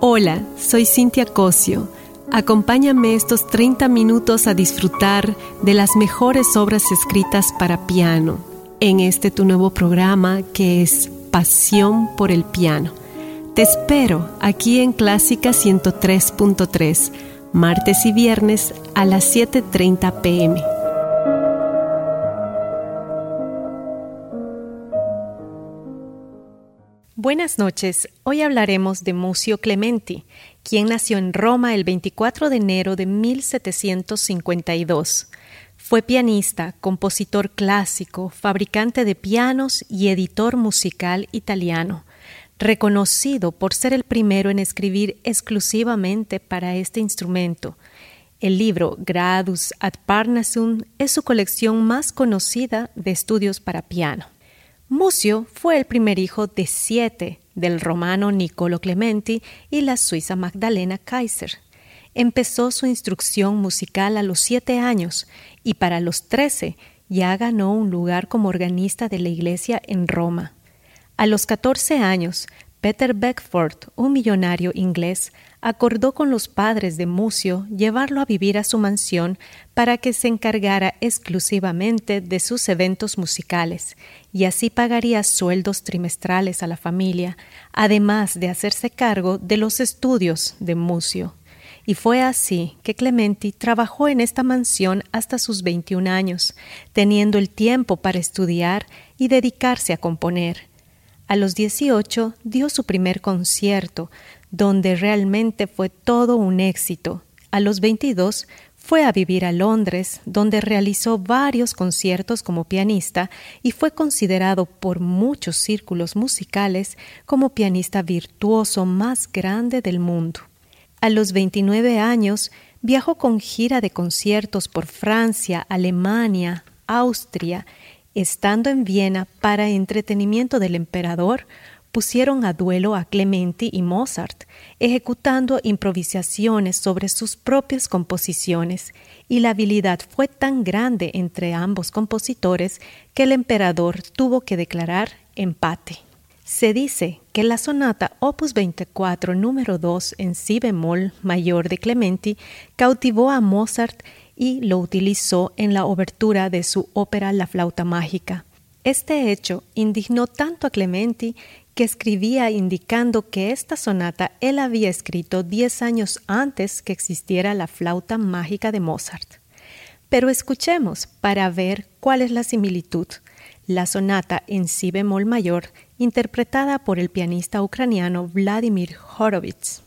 Hola, soy Cintia Cosio. Acompáñame estos 30 minutos a disfrutar de las mejores obras escritas para piano en este tu nuevo programa que es Pasión por el Piano. Te espero aquí en Clásica 103.3, martes y viernes a las 7.30 pm. Buenas noches. Hoy hablaremos de Mucio Clementi, quien nació en Roma el 24 de enero de 1752. Fue pianista, compositor clásico, fabricante de pianos y editor musical italiano, reconocido por ser el primero en escribir exclusivamente para este instrumento. El libro Gradus ad Parnassum es su colección más conocida de estudios para piano. Mucio fue el primer hijo de siete del romano Niccolo Clementi y la suiza Magdalena Kaiser. Empezó su instrucción musical a los siete años y para los trece ya ganó un lugar como organista de la iglesia en Roma. A los catorce años, Peter Beckford, un millonario inglés, acordó con los padres de Mucio llevarlo a vivir a su mansión para que se encargara exclusivamente de sus eventos musicales y así pagaría sueldos trimestrales a la familia, además de hacerse cargo de los estudios de Mucio. Y fue así que Clementi trabajó en esta mansión hasta sus 21 años, teniendo el tiempo para estudiar y dedicarse a componer. A los 18 dio su primer concierto, donde realmente fue todo un éxito. A los 22 fue a vivir a Londres, donde realizó varios conciertos como pianista y fue considerado por muchos círculos musicales como pianista virtuoso más grande del mundo. A los 29 años viajó con gira de conciertos por Francia, Alemania, Austria, estando en Viena para entretenimiento del emperador, pusieron a duelo a Clementi y Mozart, ejecutando improvisaciones sobre sus propias composiciones, y la habilidad fue tan grande entre ambos compositores que el emperador tuvo que declarar empate. Se dice que la sonata Opus 24 número 2 en si bemol mayor de Clementi cautivó a Mozart y lo utilizó en la obertura de su ópera La flauta mágica. Este hecho indignó tanto a Clementi que escribía indicando que esta sonata él había escrito diez años antes que existiera la flauta mágica de Mozart. Pero escuchemos para ver cuál es la similitud. La sonata en si bemol mayor, interpretada por el pianista ucraniano Vladimir Horowitz.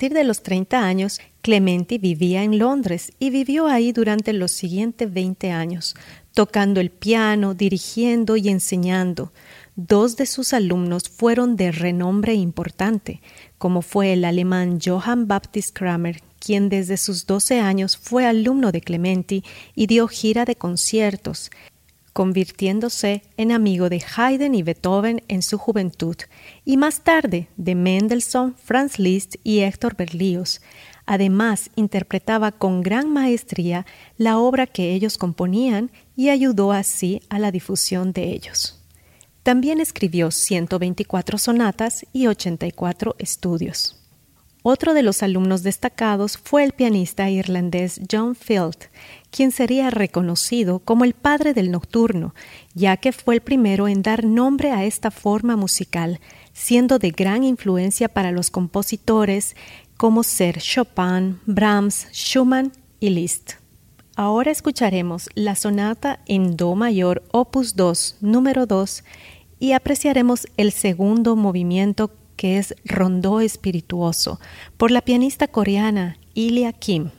Partir de los 30 años, Clementi vivía en Londres y vivió ahí durante los siguientes 20 años, tocando el piano, dirigiendo y enseñando. Dos de sus alumnos fueron de renombre importante, como fue el alemán Johann Baptist Kramer, quien desde sus 12 años fue alumno de Clementi y dio gira de conciertos, convirtiéndose en amigo de Haydn y Beethoven en su juventud, y más tarde de Mendelssohn, Franz Liszt y Héctor Berlioz. Además, interpretaba con gran maestría la obra que ellos componían y ayudó así a la difusión de ellos. También escribió 124 sonatas y 84 estudios. Otro de los alumnos destacados fue el pianista irlandés John Field, quien sería reconocido como el padre del nocturno, ya que fue el primero en dar nombre a esta forma musical, siendo de gran influencia para los compositores como ser Chopin, Brahms, Schumann y Liszt. Ahora escucharemos la sonata en Do mayor opus 2 número 2 y apreciaremos el segundo movimiento que es Rondó Espirituoso, por la pianista coreana Ilya Kim.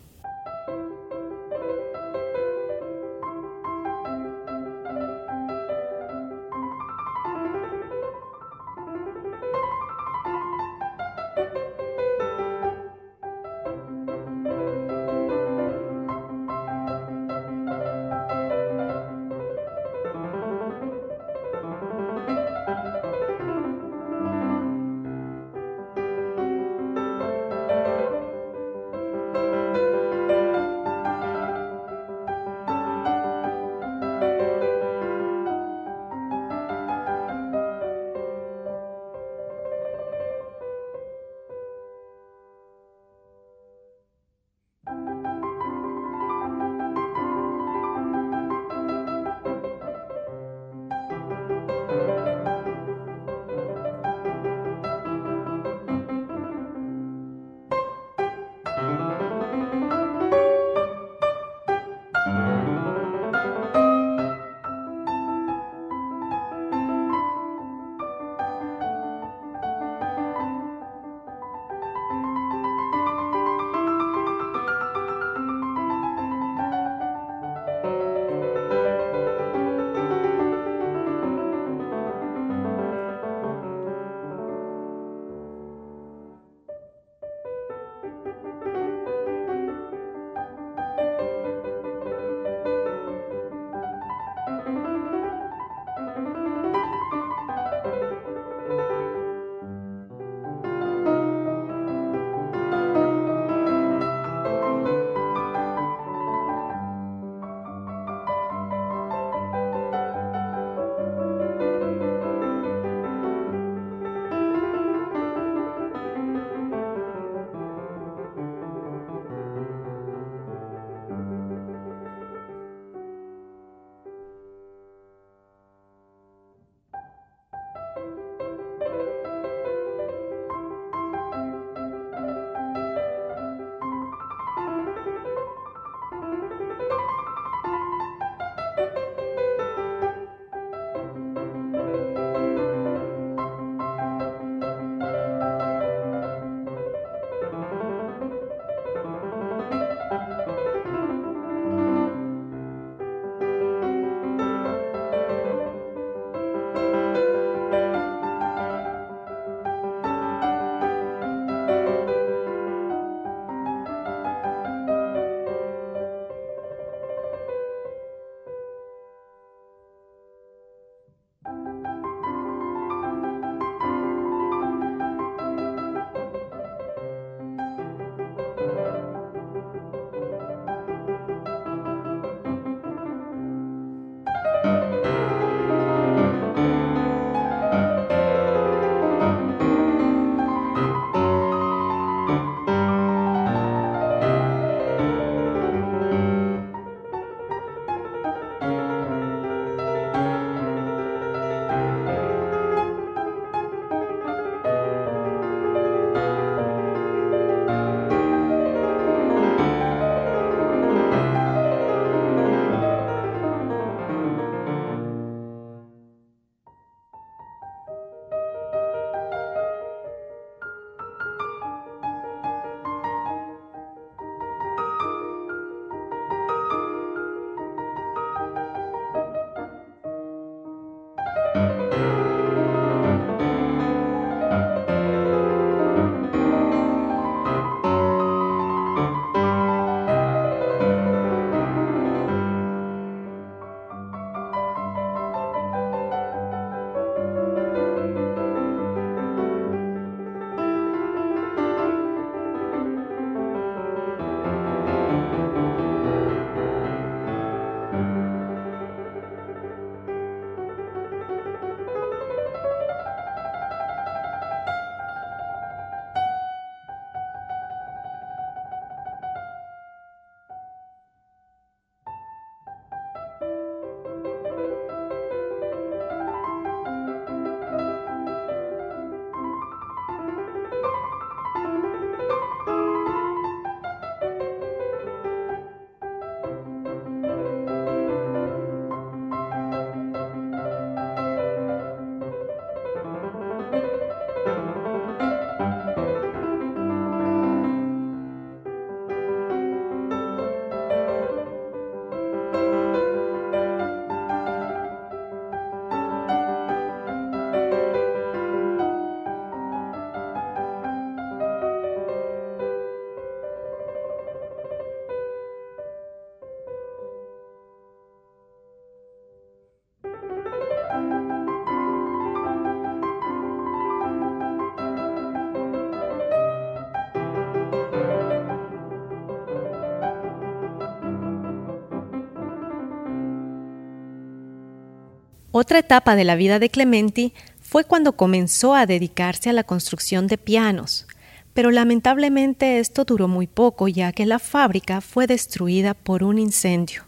Otra etapa de la vida de Clementi fue cuando comenzó a dedicarse a la construcción de pianos, pero lamentablemente esto duró muy poco ya que la fábrica fue destruida por un incendio.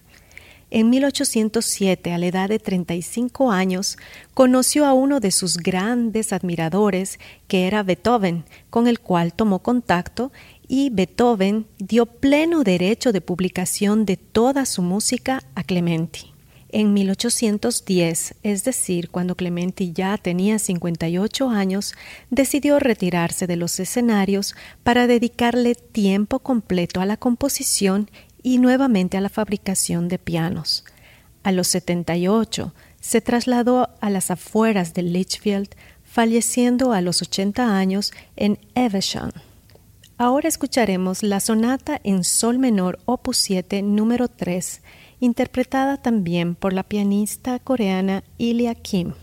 En 1807, a la edad de 35 años, conoció a uno de sus grandes admiradores, que era Beethoven, con el cual tomó contacto y Beethoven dio pleno derecho de publicación de toda su música a Clementi. En 1810, es decir, cuando Clementi ya tenía 58 años, decidió retirarse de los escenarios para dedicarle tiempo completo a la composición y nuevamente a la fabricación de pianos. A los 78 se trasladó a las afueras de Litchfield, falleciendo a los 80 años en Evesham. Ahora escucharemos la sonata en sol menor opus 7 número 3 interpretada también por la pianista coreana Ilya Kim.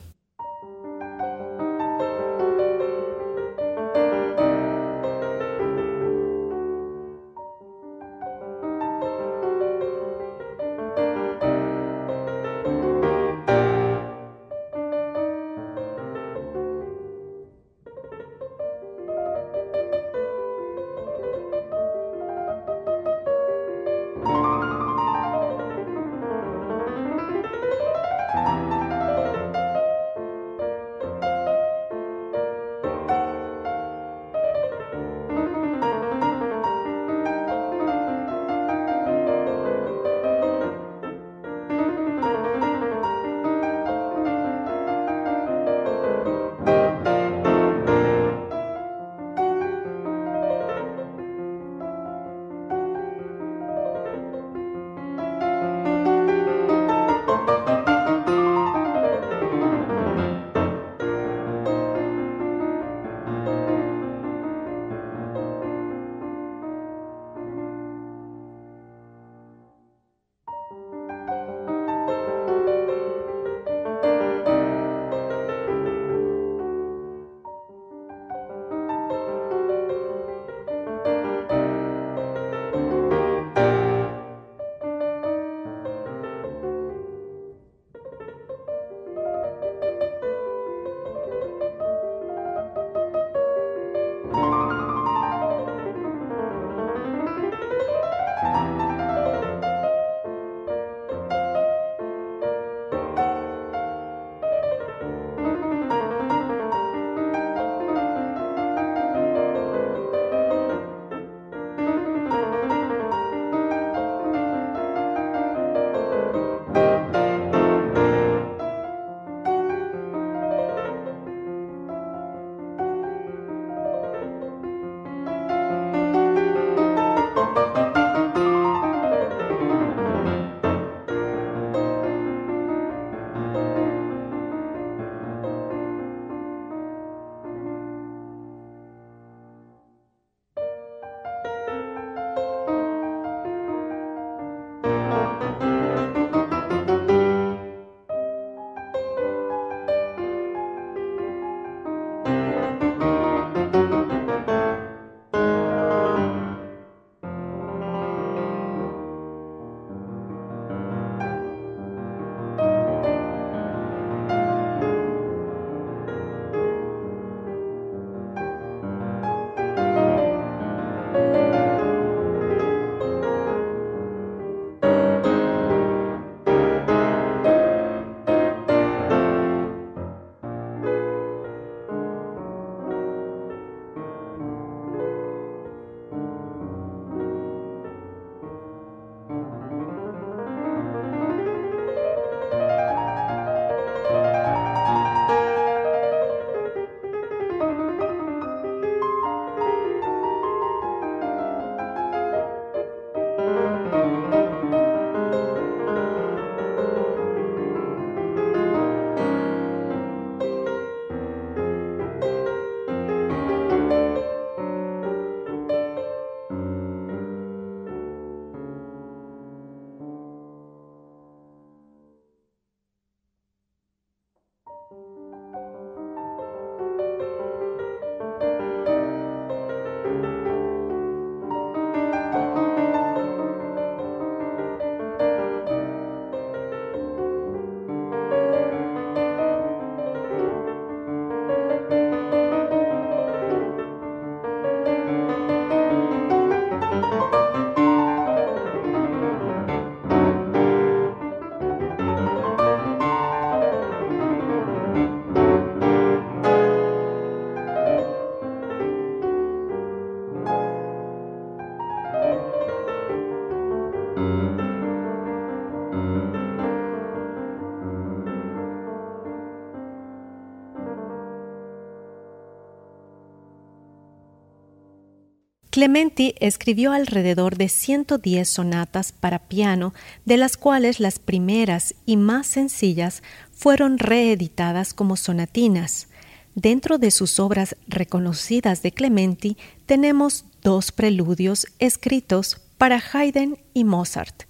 Clementi escribió alrededor de 110 sonatas para piano, de las cuales las primeras y más sencillas fueron reeditadas como sonatinas. Dentro de sus obras reconocidas de Clementi tenemos dos preludios escritos para Haydn y Mozart.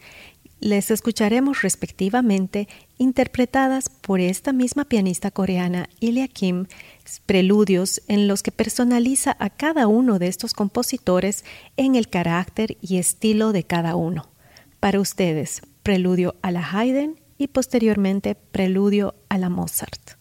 Les escucharemos respectivamente interpretadas por esta misma pianista coreana Ilya Kim, preludios en los que personaliza a cada uno de estos compositores en el carácter y estilo de cada uno. Para ustedes, preludio a la Haydn y posteriormente preludio a la Mozart.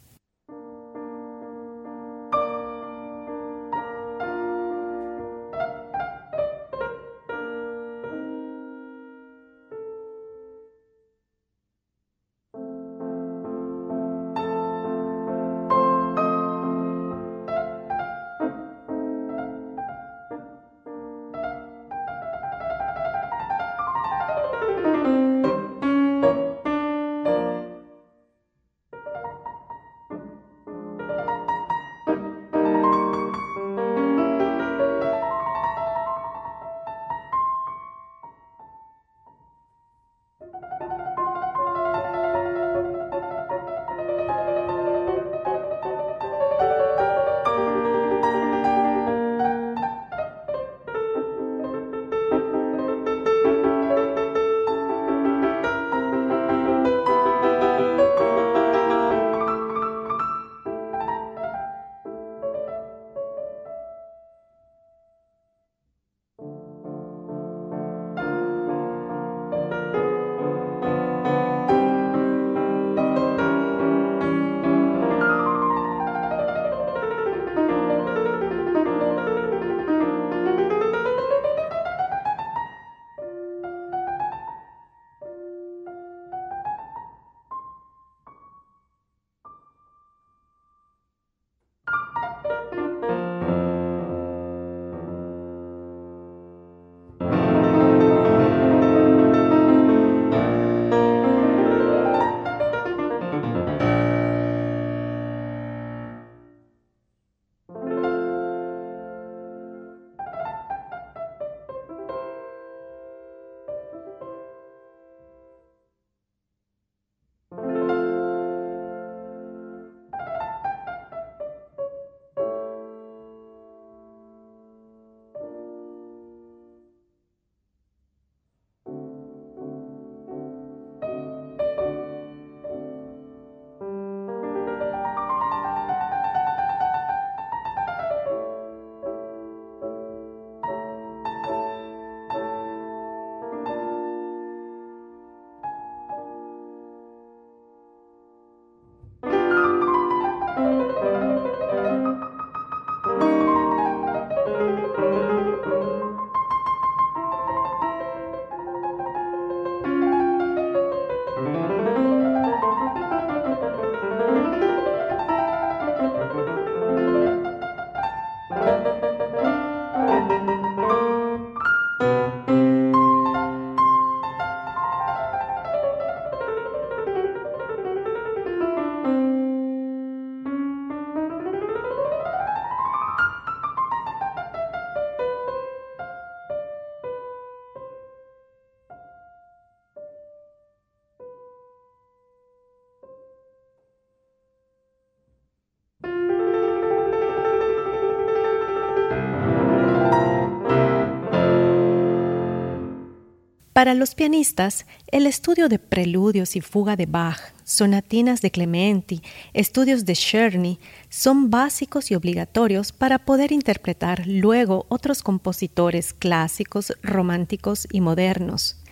Para los pianistas, el estudio de preludios y fuga de Bach, sonatinas de Clementi, estudios de Czerny son básicos y obligatorios para poder interpretar luego otros compositores clásicos, románticos y modernos.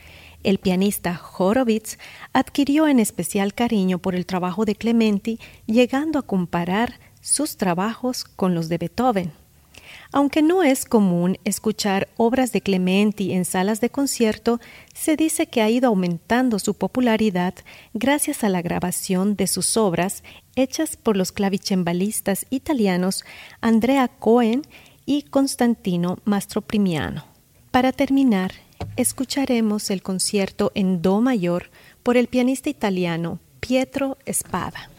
El pianista Horowitz adquirió en especial cariño por el trabajo de Clementi, llegando a comparar sus trabajos con los de Beethoven. Aunque no es común escuchar obras de Clementi en salas de concierto, se dice que ha ido aumentando su popularidad gracias a la grabación de sus obras hechas por los clavicembalistas italianos Andrea Cohen y Constantino Mastroprimiano. Para terminar, escucharemos el concierto en Do mayor por el pianista italiano Pietro Espada.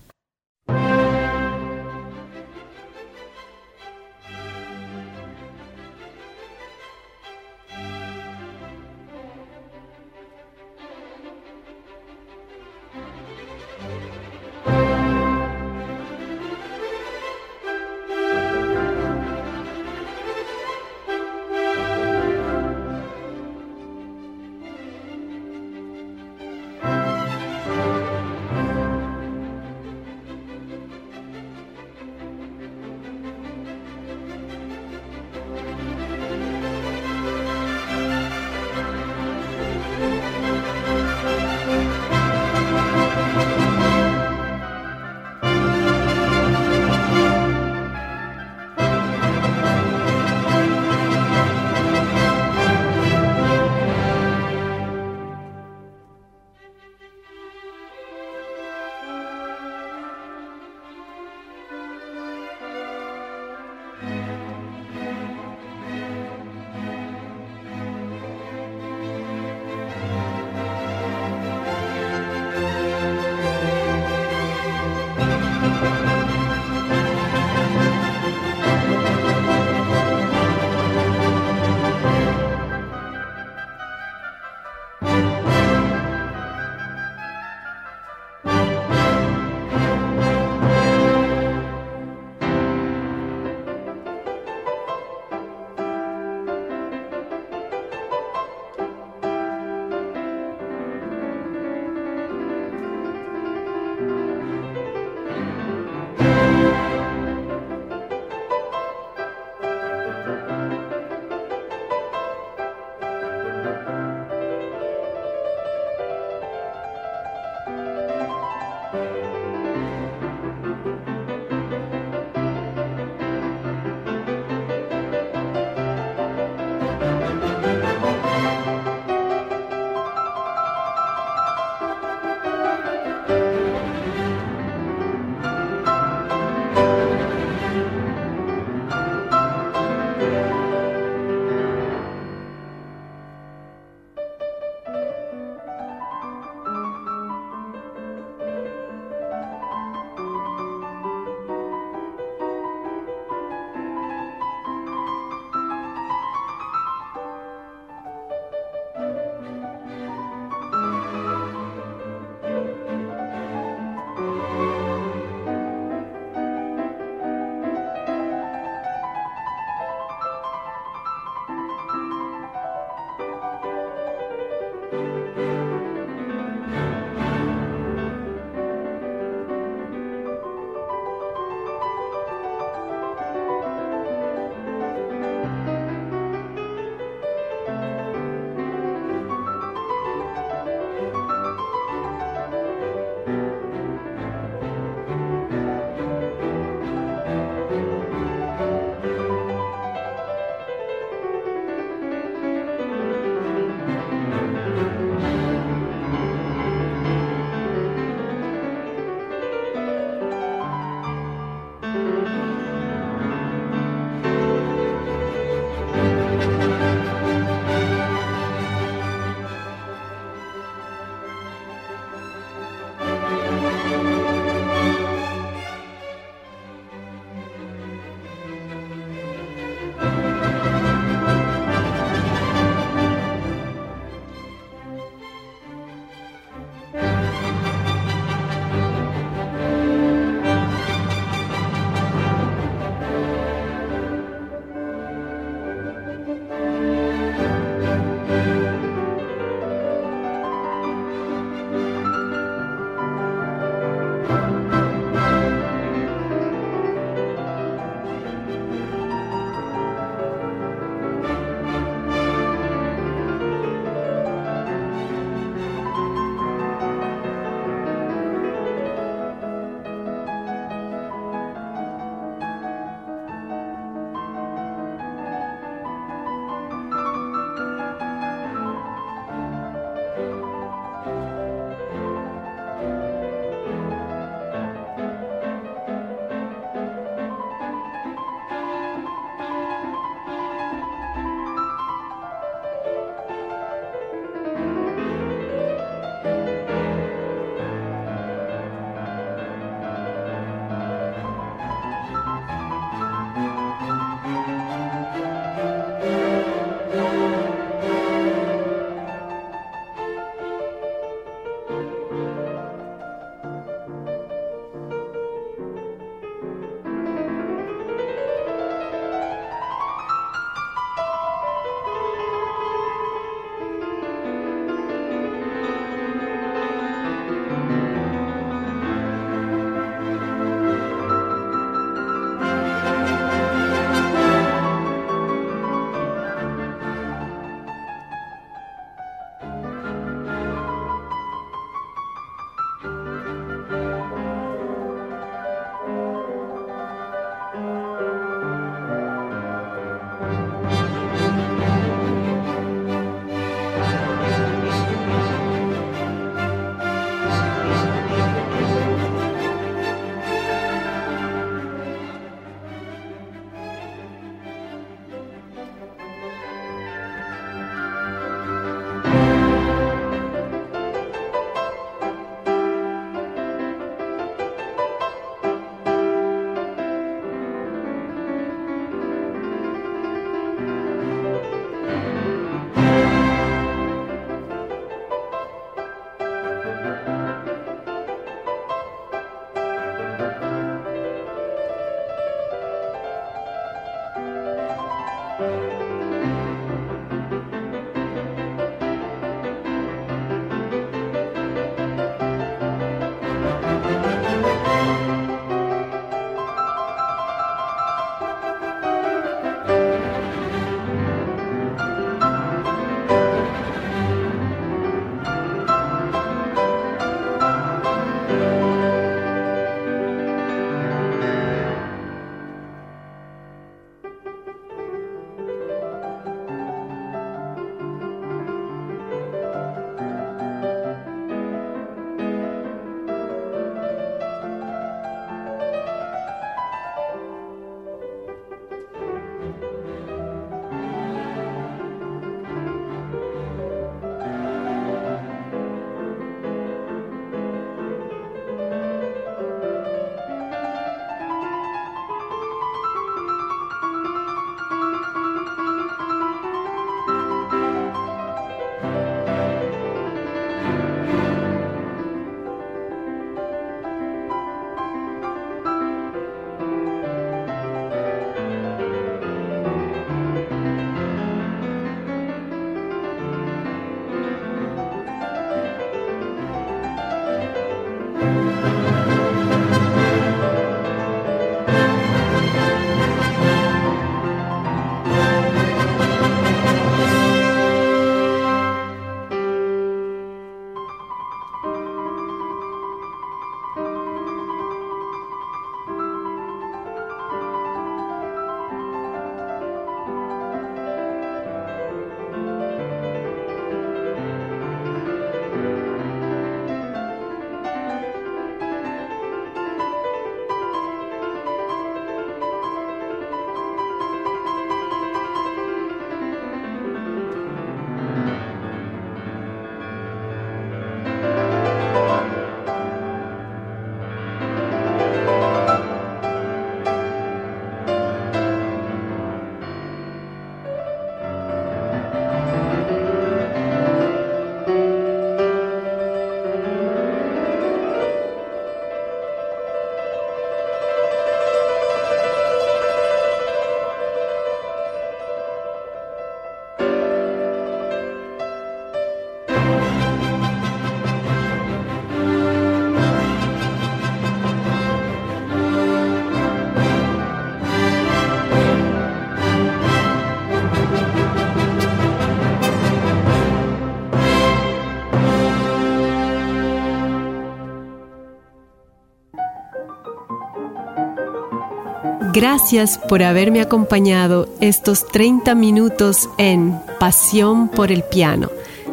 Gracias por haberme acompañado estos 30 minutos en Pasión por el Piano.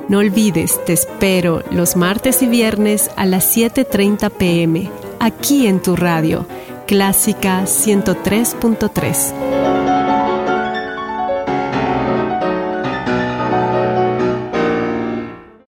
No olvides, te espero los martes y viernes a las 7.30 pm, aquí en tu radio, Clásica 103.3.